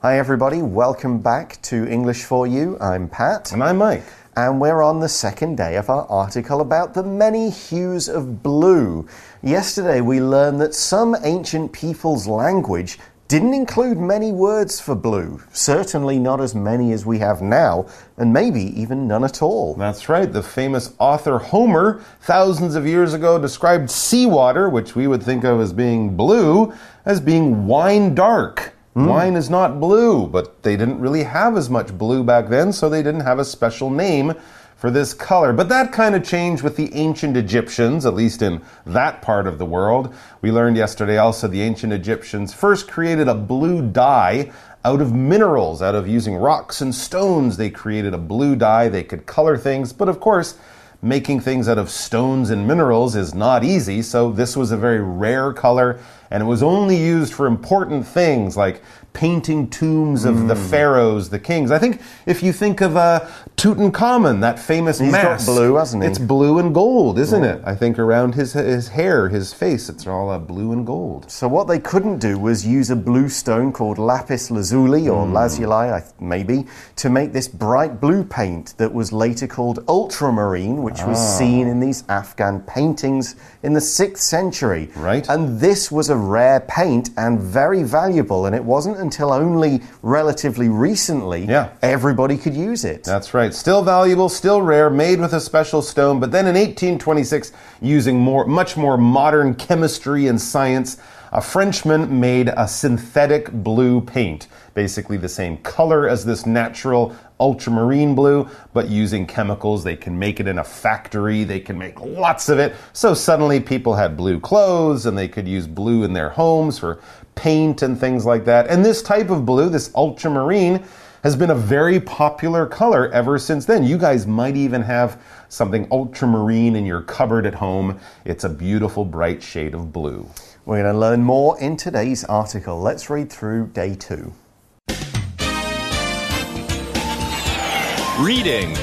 Hi, everybody. Welcome back to English for You. I'm Pat. And I'm Mike. And we're on the second day of our article about the many hues of blue. Yesterday, we learned that some ancient people's language didn't include many words for blue, certainly not as many as we have now, and maybe even none at all. That's right. The famous author Homer, thousands of years ago, described seawater, which we would think of as being blue, as being wine dark. Mm. Wine is not blue, but they didn't really have as much blue back then, so they didn't have a special name for this color. But that kind of changed with the ancient Egyptians, at least in that part of the world. We learned yesterday also the ancient Egyptians first created a blue dye out of minerals, out of using rocks and stones. They created a blue dye. They could color things, but of course, making things out of stones and minerals is not easy, so this was a very rare color, and it was only used for important things like painting tombs of mm. the hmm. pharaohs, the kings. I think if you think of uh, Tutankhamun, that famous He's mask, got blue, hasn't he? It's blue and gold, isn't it? I think around his his hair, his face, it's all uh, blue and gold. So what they couldn't do was use a blue stone called lapis lazuli or mm. lazuli, maybe, to make this bright blue paint that was later called ultramarine, which ah. was seen in these Afghan paintings in the sixth century. Right. And this was a rare paint and very valuable, and it wasn't until only relatively recently yeah. everybody could use it. That's right. Still valuable, still rare, made with a special stone, but then in 1826, using more, much more modern chemistry and science, a Frenchman made a synthetic blue paint, basically the same color as this natural ultramarine blue, but using chemicals. They can make it in a factory, they can make lots of it. So suddenly people had blue clothes and they could use blue in their homes for paint and things like that. And this type of blue, this ultramarine, has been a very popular color ever since then. You guys might even have something ultramarine in your cupboard at home. It's a beautiful, bright shade of blue. We're going to learn more in today's article. Let's read through day two. Reading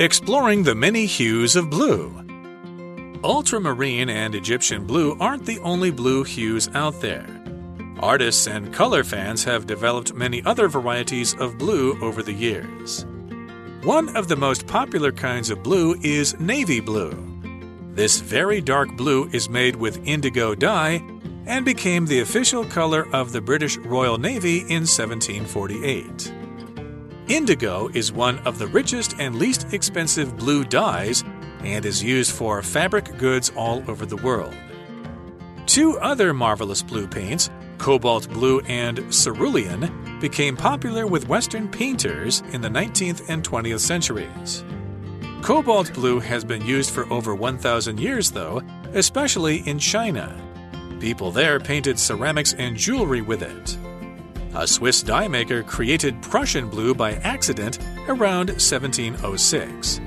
Exploring the many hues of blue. Ultramarine and Egyptian blue aren't the only blue hues out there. Artists and color fans have developed many other varieties of blue over the years. One of the most popular kinds of blue is navy blue. This very dark blue is made with indigo dye and became the official color of the British Royal Navy in 1748. Indigo is one of the richest and least expensive blue dyes and is used for fabric goods all over the world. Two other marvelous blue paints, cobalt blue and cerulean, became popular with Western painters in the 19th and 20th centuries. Cobalt blue has been used for over 1,000 years, though, especially in China. People there painted ceramics and jewelry with it. A Swiss dye maker created Prussian blue by accident around 1706.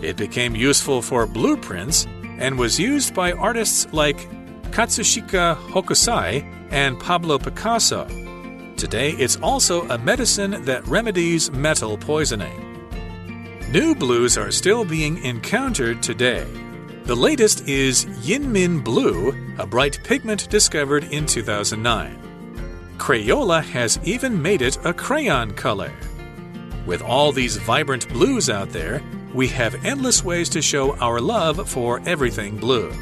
It became useful for blueprints and was used by artists like Katsushika Hokusai and Pablo Picasso. Today, it's also a medicine that remedies metal poisoning. New blues are still being encountered today. The latest is Yinmin Blue, a bright pigment discovered in 2009. Crayola has even made it a crayon color. With all these vibrant blues out there, we have endless ways to show our love for everything blue.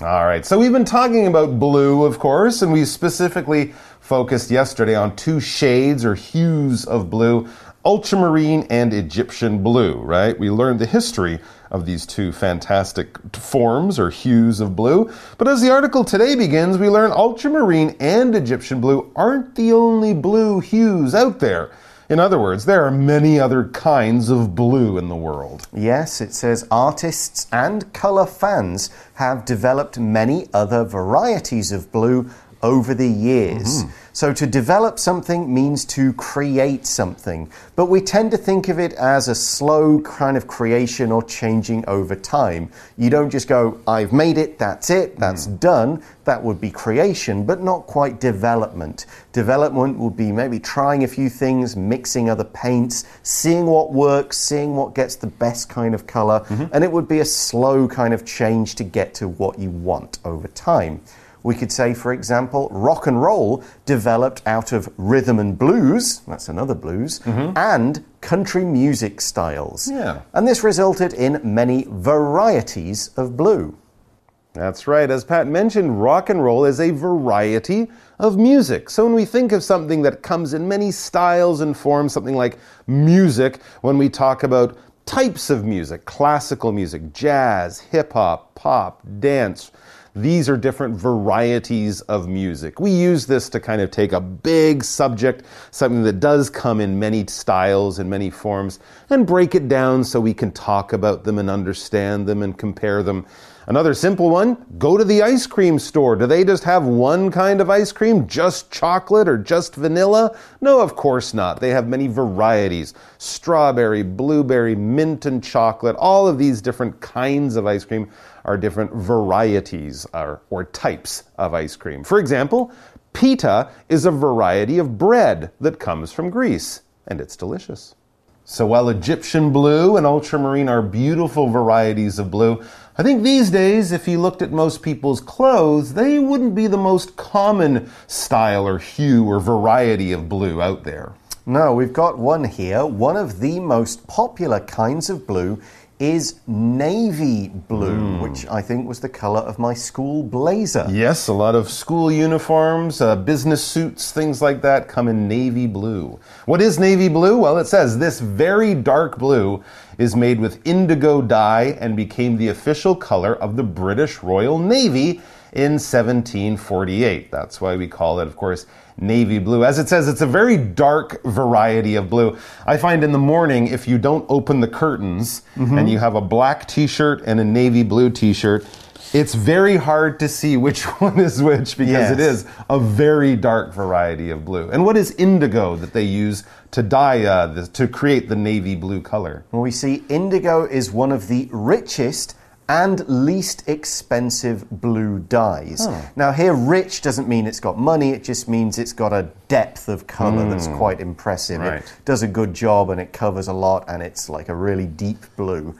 All right, so we've been talking about blue, of course, and we specifically focused yesterday on two shades or hues of blue ultramarine and Egyptian blue, right? We learned the history of these two fantastic forms or hues of blue. But as the article today begins, we learn ultramarine and Egyptian blue aren't the only blue hues out there. In other words, there are many other kinds of blue in the world. Yes, it says artists and colour fans have developed many other varieties of blue over the years. Mm -hmm. So to develop something means to create something. But we tend to think of it as a slow kind of creation or changing over time. You don't just go, I've made it, that's it, that's mm. done. That would be creation, but not quite development. Development would be maybe trying a few things, mixing other paints, seeing what works, seeing what gets the best kind of color, mm -hmm. and it would be a slow kind of change to get to what you want over time. We could say, for example, rock and roll developed out of rhythm and blues, that's another blues, mm-hmm. and country music styles. Yeah. And this resulted in many varieties of blue. That's right. As Pat mentioned, rock and roll is a variety of music. So when we think of something that comes in many styles and forms, something like music, when we talk about types of music, classical music, jazz, hip hop, pop, dance, these are different varieties of music. We use this to kind of take a big subject, something that does come in many styles and many forms, and break it down so we can talk about them and understand them and compare them. Another simple one go to the ice cream store. Do they just have one kind of ice cream, just chocolate or just vanilla? No, of course not. They have many varieties strawberry, blueberry, mint, and chocolate. All of these different kinds of ice cream are different varieties or, or types of ice cream. For example, pita is a variety of bread that comes from Greece, and it's delicious. So while Egyptian blue and ultramarine are beautiful varieties of blue, I think these days, if you looked at most people's clothes, they wouldn't be the most common style or hue or variety of blue out there. No, we've got one here. One of the most popular kinds of blue is navy blue, which I think was the color of my school blazer. Yes, a lot of school uniforms, uh, business suits, things like that come in navy blue. What is navy blue? Well, it says this very dark blue is made with indigo dye and became the official color of the British Royal Navy in 1748. That's why we call it, of course, navy blue. As it says, it's a very dark variety of blue. I find in the morning, if you don't open the curtains and you have a black t shirt and a navy blue t shirt, it's very hard to see which one is which because it Yes. is a very dark variety of blue. And what is indigo that they use to dye, uh, the, to create the navy blue color? Well, we see indigo is one of the richest and least expensive blue dyes. Now, here, rich doesn't mean it's got money, it just means it's got a depth of color that's quite impressive. Right. It does a good job and it covers a lot, and it's like a really deep blue.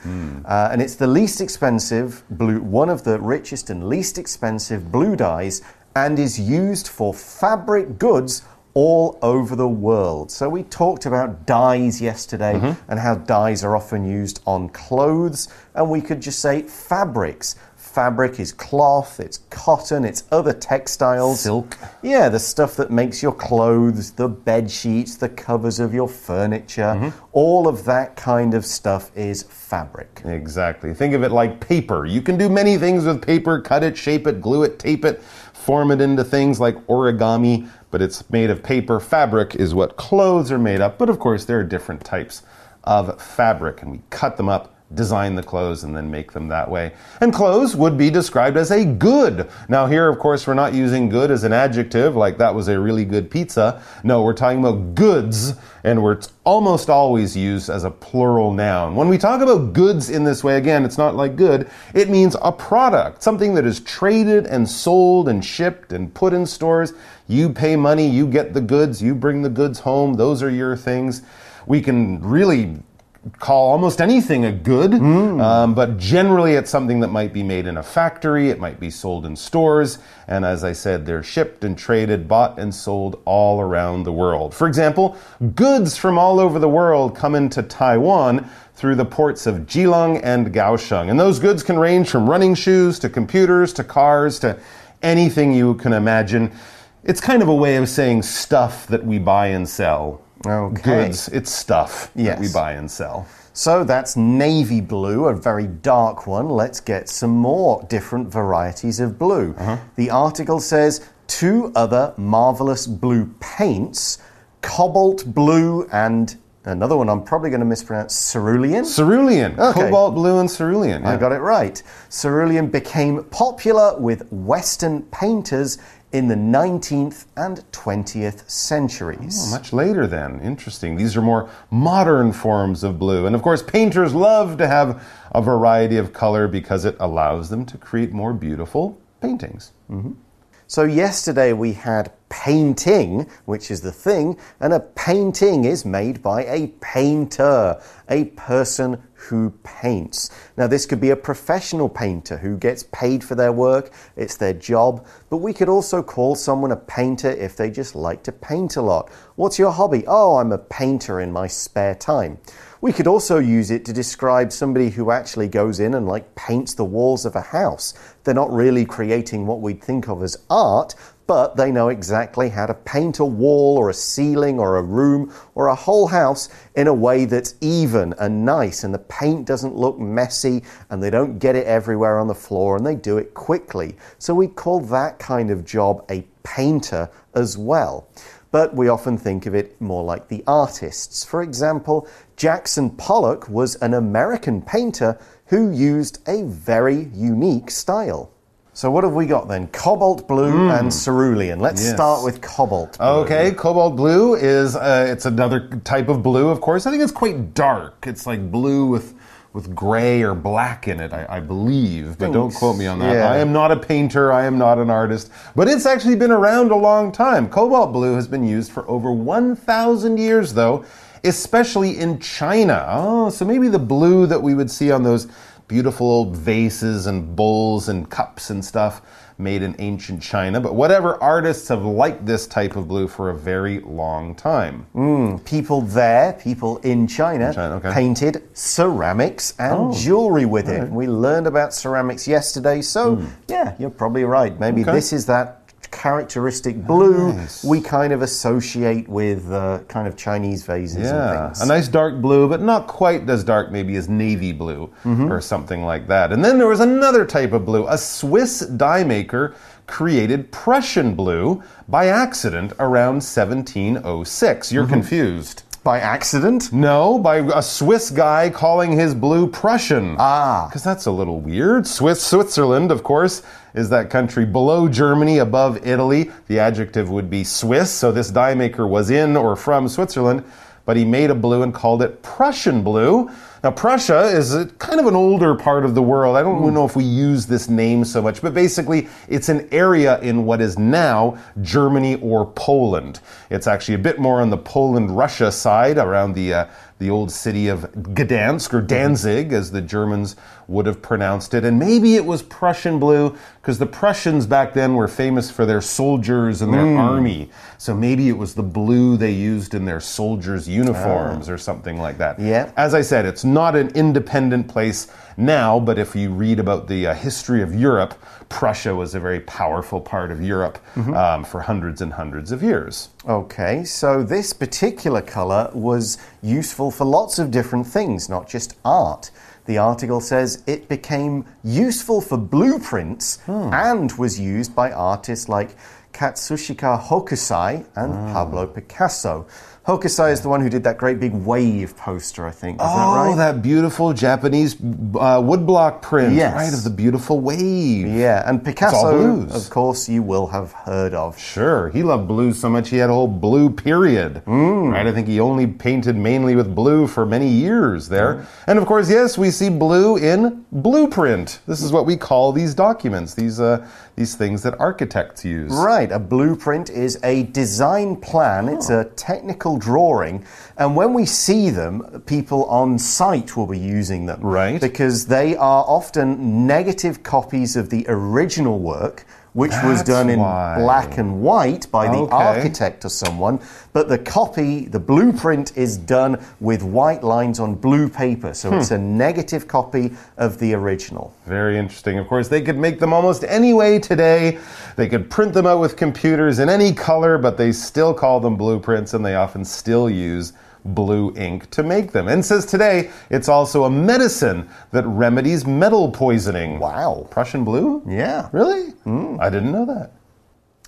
Uh, and it's the least expensive blue, one of the richest and least expensive blue dyes, and is used for fabric goods all over the world. So we talked about dyes yesterday mm-hmm. and how dyes are often used on clothes, and we could just say fabrics. Fabric is cloth, it's cotton, it's other textiles. Silk. Yeah, the stuff that makes your clothes, the bed sheets, the covers of your furniture, mm-hmm. all of that kind of stuff is fabric. Exactly. Think of it like paper. You can do many things with paper cut it, shape it, glue it, tape it, form it into things like origami, but it's made of paper. Fabric is what clothes are made of, but of course, there are different types of fabric, and we cut them up. Design the clothes and then make them that way. And clothes would be described as a good. Now, here, of course, we're not using good as an adjective, like that was a really good pizza. No, we're talking about goods, and we're almost always used as a plural noun. When we talk about goods in this way, again, it's not like good, it means a product, something that is traded and sold and shipped and put in stores. You pay money, you get the goods, you bring the goods home, those are your things. We can really call almost anything a good, um, but generally it's something that might be made in a factory, it might be sold in stores, and as I said, they're shipped and traded, bought and sold all around the world. For example, goods from all over the world come into Taiwan through the ports of Keelung and Kaohsiung, and those goods can range from running shoes to computers to cars to anything you can imagine. It's kind of a way of saying stuff that we buy and sell. Okay. Goods, it's stuff that we buy and sell. So that's navy blue, a very dark one. Let's get some more different varieties of blue. Uh-huh. The article says two other marvelous blue paints cobalt blue and another one I'm probably going to mispronounce cerulean. Cerulean, Okay. cobalt blue and cerulean. I got it right. Cerulean became popular with Western painters in the 19th and 20th centuries. Oh, much later, then. Interesting. These are more modern forms of blue. And of course, painters love to have a variety of color because it allows them to create more beautiful paintings. Mm-hmm. So, yesterday we had painting, which is the thing, and a painting is made by a painter, a person who paints. Now, this could be a professional painter who gets paid for their work, it's their job, but we could also call someone a painter if they just like to paint a lot. What's your hobby? Oh, I'm a painter in my spare time. We could also use it to describe somebody who actually goes in and like paints the walls of a house. They're not really creating what we'd think of as art, but they know exactly how to paint a wall or a ceiling or a room or a whole house in a way that's even and nice, and the paint doesn't look messy and they don't get it everywhere on the floor and they do it quickly. So we call that kind of job a painter as well but we often think of it more like the artists. For example, Jackson Pollock was an American painter who used a very unique style. So, what have we got then? Cobalt blue and cerulean. Let's Yes. start with cobalt blue. Okay, cobalt blue is uh, it's another type of blue, of course. I think it's quite dark. It's like blue with with gray or black in it, I, I believe. But don't quote me on that. Yeah. I am not a painter. I am not an artist. But it's actually been around a long time. Cobalt blue has been used for over 1,000 years, though, especially in China. Oh, so maybe the blue that we would see on those beautiful old vases and bowls and cups and stuff made in ancient China. But whatever, artists have liked this type of blue for a very long time. Hmm, people there, people in China, China, okay. Oh. painted ceramics and oh, jewelry with it. We learned about ceramics yesterday, so hmm. yeah, you're probably right. Maybe. Okay. this is that characteristic blue Nice. we kind of associate with uh, kind of Chinese vases and Yeah, things. a nice dark blue, but not quite as dark, maybe as navy blue or something like that. And then there was another type of blue. A Swiss dye maker created Prussian blue by accident around 1706. You're confused. By accident? No, by a Swiss guy calling his blue Prussian. Ah. Because that's a little weird. Swiss, Switzerland, of course, is that country below Germany, above Italy. The adjective would be Swiss, so this dye maker was in or from Switzerland, but he made a blue and called it Prussian blue. Now, Prussia is a, kind of an older part of the world. I don't know if we use this name so much, but basically, it's an area in what is now Germany or Poland. It's actually a bit more on the Poland Russia side around the uh, the old city of Gdansk or Danzig, as the Germans would have pronounced it. And maybe it was Prussian blue because the Prussians back then were famous for their soldiers and their hmm. army. So maybe it was the blue they used in their soldiers' uniforms ah. or something like that. Yeah. As I said, it's not an independent place now, but if you read about the uh, history of Europe, Prussia was a very powerful part of Europe um, for hundreds and hundreds of years. Okay, so this particular color was useful for lots of different things, not just art. The article says it became useful for blueprints and was used by artists like Katsushika Hokusai and Pablo Picasso. Hokusai is the one who did that great big wave poster, I think. Is that Oh, right? that beautiful Japanese uh, woodblock print, Yes. right, of the beautiful wave. yeah, and Picasso, of course, you will have heard of. Sure, he loved blue so much he had a whole blue period. Right, I think he only painted mainly with blue for many years there. And of course, yes, we see blue in blueprint. This is what we call these documents, these uh, these things that architects use. Right, a blueprint is a design plan, it's a technical drawing, and when we see them, people on site will be using them. Right. Because they are often negative copies of the original work. Which was done in why. black and white by the Okay. architect or someone, but the copy, the blueprint, is done with white lines on blue paper. So Hmm. it's a negative copy of the original. Very interesting. Of course, they could make them almost any way today. They could print them out with computers in any color, but they still call them blueprints and they often still use blue ink to make them. And says today it's also a medicine that remedies metal poisoning. Wow. Prussian blue? Yeah. Really? Hmm. I didn't know that.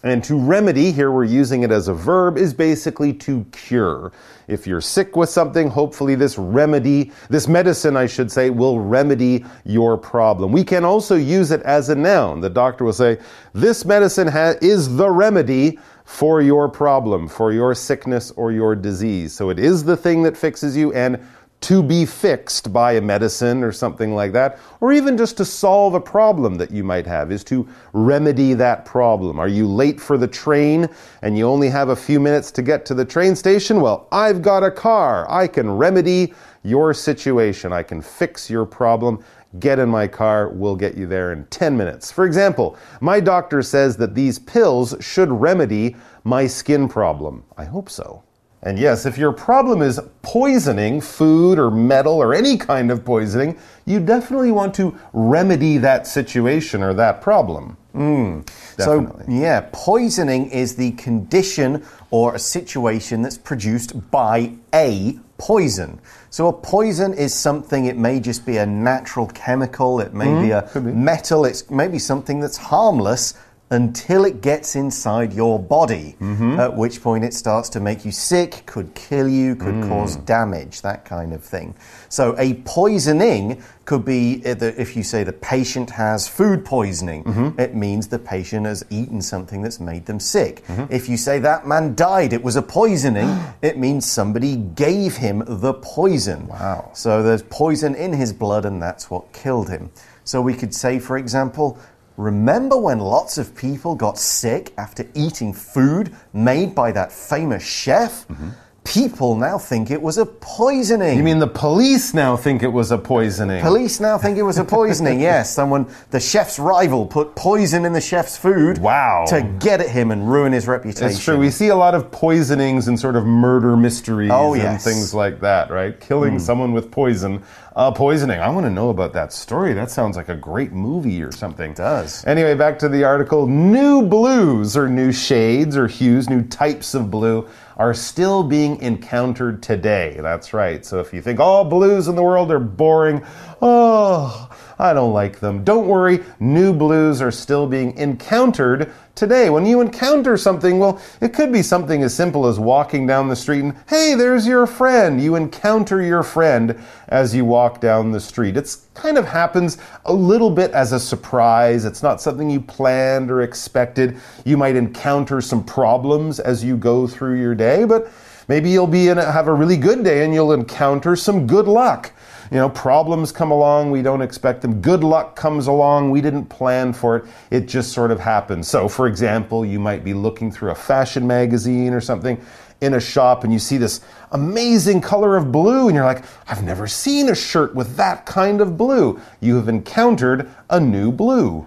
And to remedy, here we're using it as a verb, is basically to cure. If you're sick with something, hopefully this remedy, this medicine, I should say, will remedy your problem. We can also use it as a noun. The doctor will say, This medicine is the remedy for your problem, for your sickness or your disease. So it is the thing that fixes you, and to be fixed by a medicine or something like that, or even just to solve a problem that you might have, is to remedy that problem. Are you late for the train and you only have a few minutes to get to the train station? Well, I've got a car. I can remedy your situation. I can fix your problem. Get in my car, we'll get you there in 10 minutes. For example, my doctor says that these pills should remedy my skin problem. I hope so. And yes, if your problem is poisoning food or metal or any kind of poisoning, you definitely want to remedy that situation or that problem. Mm. So, yeah, poisoning is the condition or a situation that's produced by a poison. So, a poison is something, it may just be a natural chemical, it may be mm-hmm. a metal, it's maybe something that's harmless until it gets inside your body, mm-hmm. at which point it starts to make you sick, could kill you, could mm. cause damage, that kind of thing. So, a poisoning could be uh, if you say the patient has food poisoning, mm-hmm. it means the patient has eaten something that's made them sick. Mm-hmm. If you say that man died, it was a poisoning, it means somebody gave him the poison. Wow. So there's poison in his blood, and that's what killed him. So we could say, for example, remember when lots of people got sick after eating food made by that famous chef? Mm-hmm. People now think it was a poisoning. You mean the police now think it was a poisoning? Police now think it was a poisoning. yes, someone, the chef's rival, put poison in the chef's food. Wow. To get at him and ruin his reputation. It's true. We see a lot of poisonings and sort of murder mysteries Oh, and yes. things like that, right? Killing someone with poison. Uh, poisoning. I want to know about that story. That sounds like a great movie or something. It does. Anyway, back to the article. New blues or new shades or hues, new types of blue are still being encountered today. That's right. So if you think all blues in the world are boring, oh, I don't like them. Don't worry, new blues are still being encountered today. When you encounter something, well, it could be something as simple as walking down the street and, hey, there's your friend. You encounter your friend as you walk down the street. It's kind of happens a little bit as a surprise. It's not something you planned or expected. You might encounter some problems as you go through your day, but maybe you'll be in a, have a really good day and you'll encounter some good luck. You know, problems come along, we don't expect them. Good luck comes along, we didn't plan for it. It just sort of happens. So, for example, you might be looking through a fashion magazine or something in a shop and you see this amazing color of blue and you're like, I've never seen a shirt with that kind of blue. You have encountered a new blue.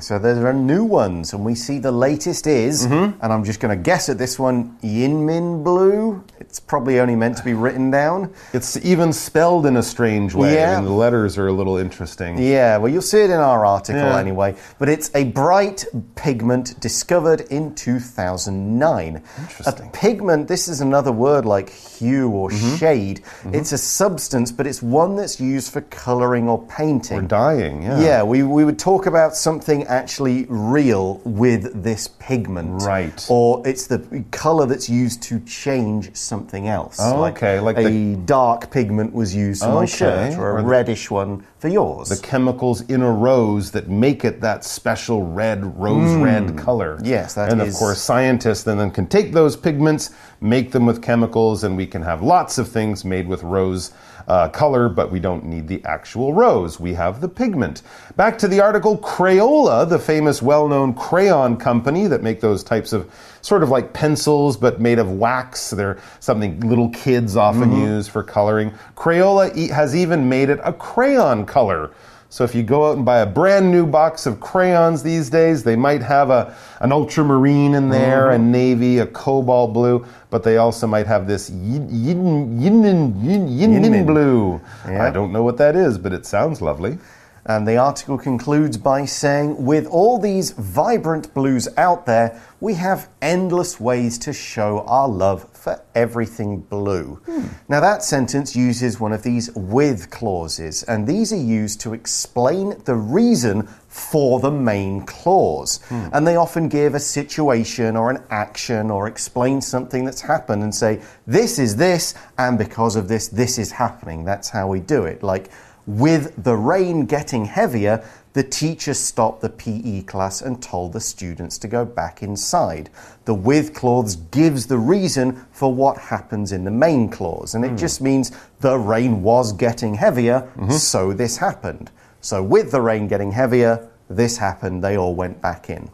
So there are new ones, and we see the latest is, Mm-hmm. and I'm just going to guess at this one, Yinmin Blue. It's probably only meant to be written down. It's even spelled in a strange way. Yeah. I mean, the letters are a little interesting. Yeah, well, you'll see it in our article Yeah. anyway. But it's a bright pigment discovered in 2009. Interesting. A pigment, this is another word like hue or Mm-hmm. shade. It's a substance, but it's one that's used for coloring or painting. Or dying, yeah. Yeah, we, we would talk about something actually real with this pigment. Right. Or it's the color that's used to change something else. Oh, okay, like a the- dark pigment was used for my shirt, or a or the- reddish one for yours. the chemicals in a rose that make it that special red, rose red color. Mm. Yes, that And is- of course, scientists then can take those pigments, make them with chemicals, and we can have lots of things made with rose uh, color, but we don't need the actual rose. We have the pigment. Back to the article Crayola, the famous well known crayon company that make those types of sort of like pencils but made of wax. They're something little kids often Mm-hmm. use for coloring. Crayola has even made it a crayon color. So if you go out and buy a brand new box of crayons these days, they might have a an ultramarine in there, a mm-hmm. navy, a cobalt blue, but they also might have this yin yin yin yin, yin, Yinmin. blue. Yeah. I don't know what that is, but it sounds lovely. And the article concludes by saying, with all these vibrant blues out there, we have endless ways to show our love for everything blue. Hmm. Now, that sentence uses one of these with clauses, and these are used to explain the reason for the main clause. Hmm. And they often give a situation or an action or explain something that's happened and say, this is this, and because of this, this is happening. That's how we do it. Like, with the rain getting heavier, The teacher stopped the PE class and told the students to go back inside. The with clause gives the reason for what happens in the main clause, and it hmm. just means the rain was getting heavier, mm-hmm. so this happened. So, with the rain getting heavier, this happened, they all went back in.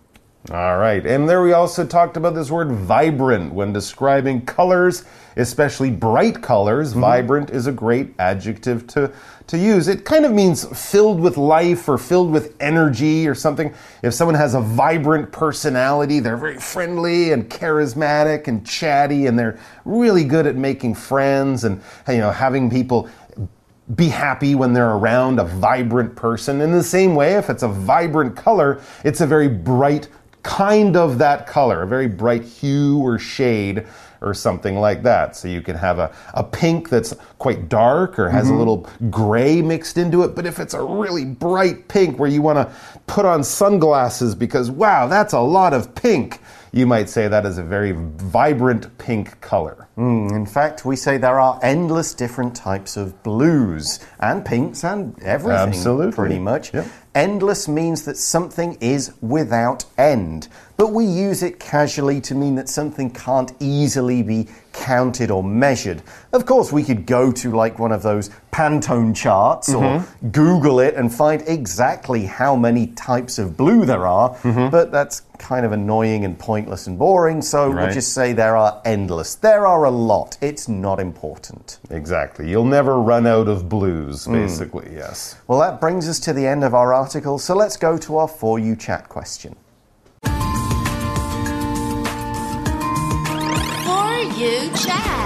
All right. And there we also talked about this word vibrant when describing colors, especially bright colors. Mm-hmm. Vibrant is a great adjective to, to use. It kind of means filled with life or filled with energy or something. If someone has a vibrant personality, they're very friendly and charismatic and chatty and they're really good at making friends and you know having people be happy when they're around a vibrant person. In the same way, if it's a vibrant color, it's a very bright kind of that color, a very bright hue or shade or something like that. So you can have a, a pink that's quite dark or has a mm-hmm. little gray mixed into it. But if it's a really bright pink where you want to put on sunglasses because, wow, that's a lot of pink, you might say that is a very vibrant pink color. Mm, in fact, we say there are endless different types of blues and pinks and everything, Absolutely. pretty much. Yep. Endless means that something is without end, but we use it casually to mean that something can't easily be counted or measured. Of course, we could go to like one of those Pantone charts or Mm-hmm. Google it and find exactly how many types of blue there are, Mm-hmm. but that's kind of annoying and pointless and boring, so we'll just say there are endless. There are a lot. It's not important. Exactly. You'll never run out of blues, hmm. basically, yes. Well, that brings us to the end of our article, so let's go to our For You chat question. For you chat.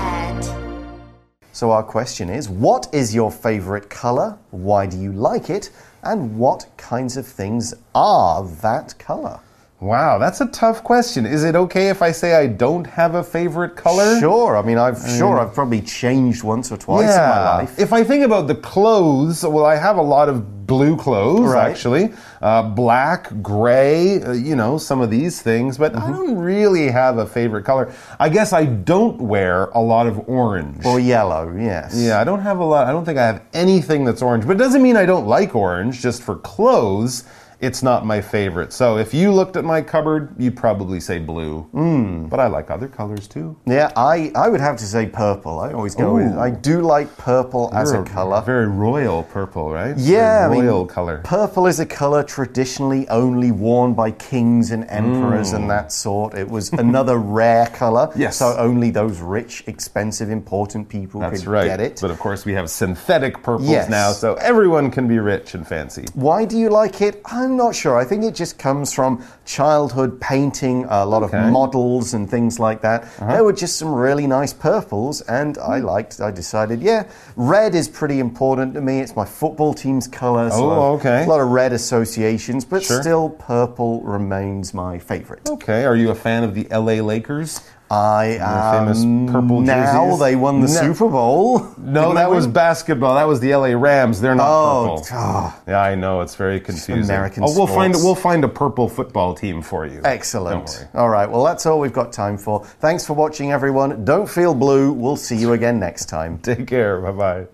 So, our question is What is your favorite color? Why do you like it? And what kinds of things are that color? Wow, that's a tough question. Is it okay if I say I don't have a favorite color? Sure. I mean, I've sure I've probably changed once or twice in my life. If I think about the clothes, well, I have a lot of blue clothes, Right. actually. Uh, black, gray, uh, you know, some of these things, but Mm-hmm. I don't really have a favorite color. I guess I don't wear a lot of orange. Or yellow, yes. Yeah, I don't have a lot. I don't think I have anything that's orange, but it doesn't mean I don't like orange. Just for clothes, it's not my favorite. So if you looked at my cupboard, you'd probably say blue. Mm. But I like other colors too. Yeah, I, I would have to say purple. I always go with Ooh. I do like purple as a You're color. Very royal purple, right? Yeah, I mean, royal color. Purple is a color traditionally only worn by kings and emperors and that sort. It was another rare color. Mm. Yes. So only those rich, expensive, important people That's could right. get it. But of course, we have synthetic purples Yes. now, so everyone can be rich and fancy. Why do you like it? I'm not sure. I think it just comes from childhood painting, a lot Okay. Of models and things like that. There were just some really nice purples, and I Hmm. liked. I decided, yeah, red is pretty important to me. It's my football team's color. So Oh, okay. A lot of red associations, but Sure. still, purple remains my favorite. Okay, are you a fan of the LA Lakers? I famous am purple now they won the No. Super Bowl. No, that they was basketball. That was the LA Rams. They're not Oh, purple. ah. Yeah, I know it's very confusing. American oh, we'll find we'll find a purple football team for you. Excellent. Don't worry. All right. Well, that's all we've got time for. Thanks for watching, everyone. Don't feel blue. We'll see you again next time. Take care. Bye bye.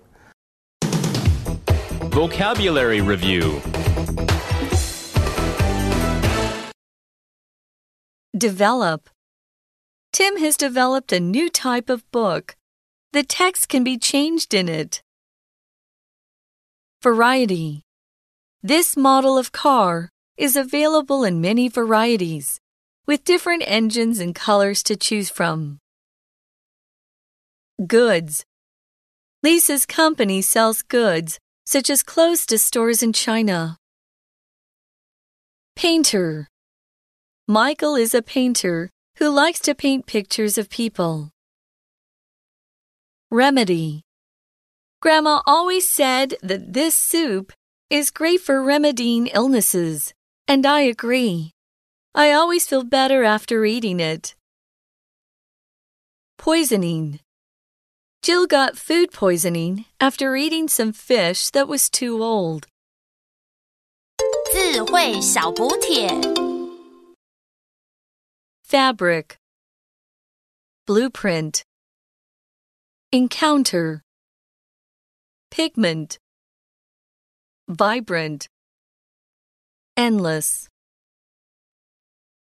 Vocabulary Review Develop. Tim has developed a new type of book. The text can be changed in it. Variety. This model of car is available in many varieties, with different engines and colors to choose from. Goods. Lisa's company sells goods such as clothes to stores in China. Painter. Michael is a painter who likes to paint pictures of people. Remedy. Grandma always said that this soup is great for remedying illnesses, and I agree. I always feel better after eating it. Poisoning. Jill got food poisoning after eating some fish that was too old. 智慧小补帖。 Fabric. Blueprint. Encounter. Pigment. Vibrant. endless.